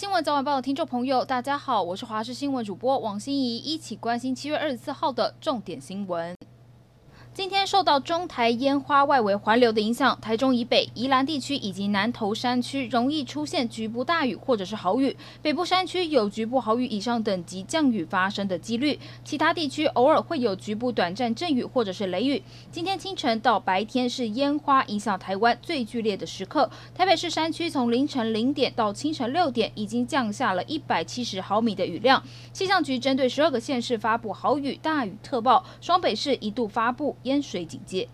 新闻早晚报的听众朋友，大家好，我是华视新闻主播王心怡，一起关心七月二十四号的重点新闻。今天受到中台烟花外围环流的影响，台中以北、宜兰地区以及南投山区容易出现局部大雨或者是豪雨，北部山区有局部豪雨以上等级降雨发生的几率，其他地区偶尔会有局部短暂阵雨或者是雷雨。今天清晨到白天是烟花影响台湾最剧烈的时刻，台北市山区从凌晨零点到清晨六点已经降下了一百七十毫米的雨量，气象局针对十二个县市发布豪雨、大雨特报，双北市一度发布。淹水警戒。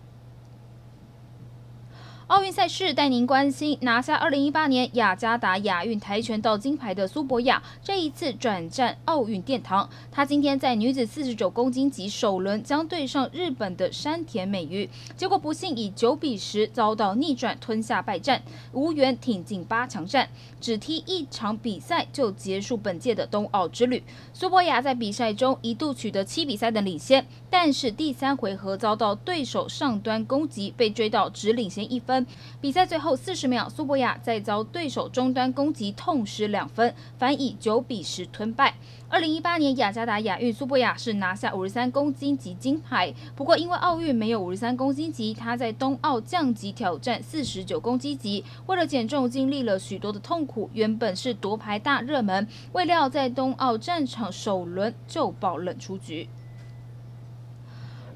奥运赛事带您关心拿下二零一八年雅加达亚运跆拳道金牌的苏博亚，这一次转战奥运殿堂。她今天在女子四十九公斤级首轮将对上日本的山田美諭，结果不幸以九比十遭到逆转吞下败战，无缘挺进八强战，只踢一场比赛就结束本届的冬奥之旅。苏博亚在比赛中一度取得七比三的领先，但是第三回合遭到对手上端攻击，被追到只领先一分。比赛最后四十秒，苏博亚再遭对手终端攻击，痛失两分，反以九比十吞败。二零一八年雅加达亚运，苏博亚是拿下五十三公斤级金牌。不过因为奥运没有五十三公斤级，他在冬奥降级挑战四十九公斤级，为了减重经历了许多的痛苦。原本是夺牌大热门，未料在冬奥战场首轮就爆冷出局。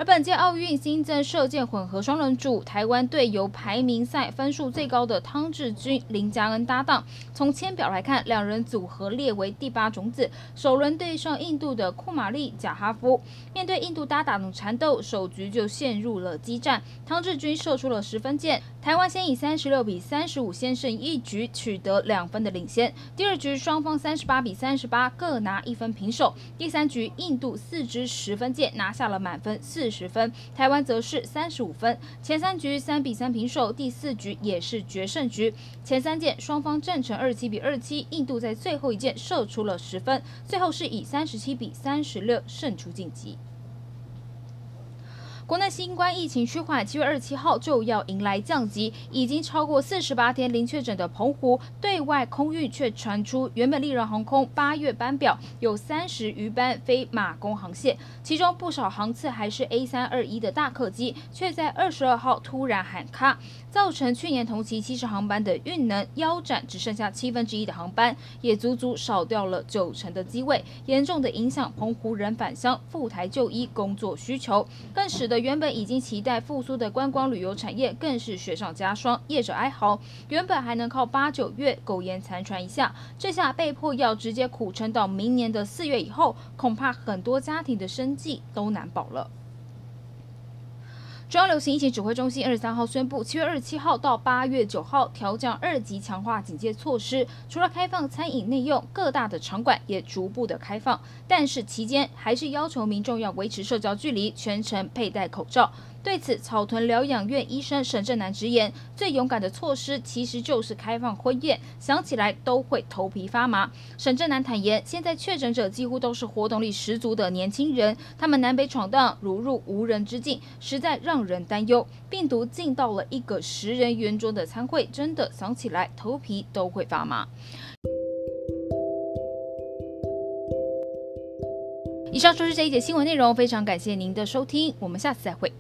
而本届奥运新增射箭混合双人组，台湾队由排名赛分数最高的汤志军、林佳恩搭档。从签表来看，两人组合列为第八种子。首轮对上印度的库玛丽贾哈夫，面对印度搭档的缠斗，首局就陷入了激战。汤志军射出了十分箭，台湾先以三十六比三十五先胜一局，取得两分的领先。第二局双方三十八比三十八各拿一分平手。第三局印度四支十分箭拿下了满分四十分，台湾则是三十五分。前三局三比三平手，第四局也是决胜局。前三件双方战成二七比二七，印度在最后一件射出了十分，最后是以三十七比三十六胜出晋级。国内新冠疫情趋缓，七月二十七号就要迎来降级。已经超过四十八天零确诊的澎湖对外空运却传出，原本丽人航空八月班表有三十余班飞马公航线，其中不少航次还是 A 三二一的大客机，却在二十二号突然喊卡，造成去年同期七十航班的运能腰斩，只剩下七分之一的航班，也足足少掉了九成的机位，严重的影响澎湖人返乡赴台就医工作需求，更使得。原本已经期待复苏的观光旅游产业更是雪上加霜，业者哀嚎，原本还能靠八九月苟延残喘一下，这下被迫要直接苦撑到明年的四月以后，恐怕很多家庭的生计都难保了。中央流行疫情指挥中心二十三号宣布，七月二十七号到八月九号调降二级强化警戒措施，除了开放餐饮内用，各大的场馆也逐步的开放，但是期间还是要求民众要维持社交距离，全程佩戴口罩。对此，草屯疗养院医生沈正南直言，最勇敢的措施其实就是开放婚宴，想起来都会头皮发麻。沈正南坦言，现在确诊者几乎都是活动力十足的年轻人，他们南北闯荡如入无人之境，实在让人担忧。病毒进到了一个十人圆桌的餐会，真的想起来头皮都会发麻。以上就是这一节新闻内容，非常感谢您的收听，我们下次再会。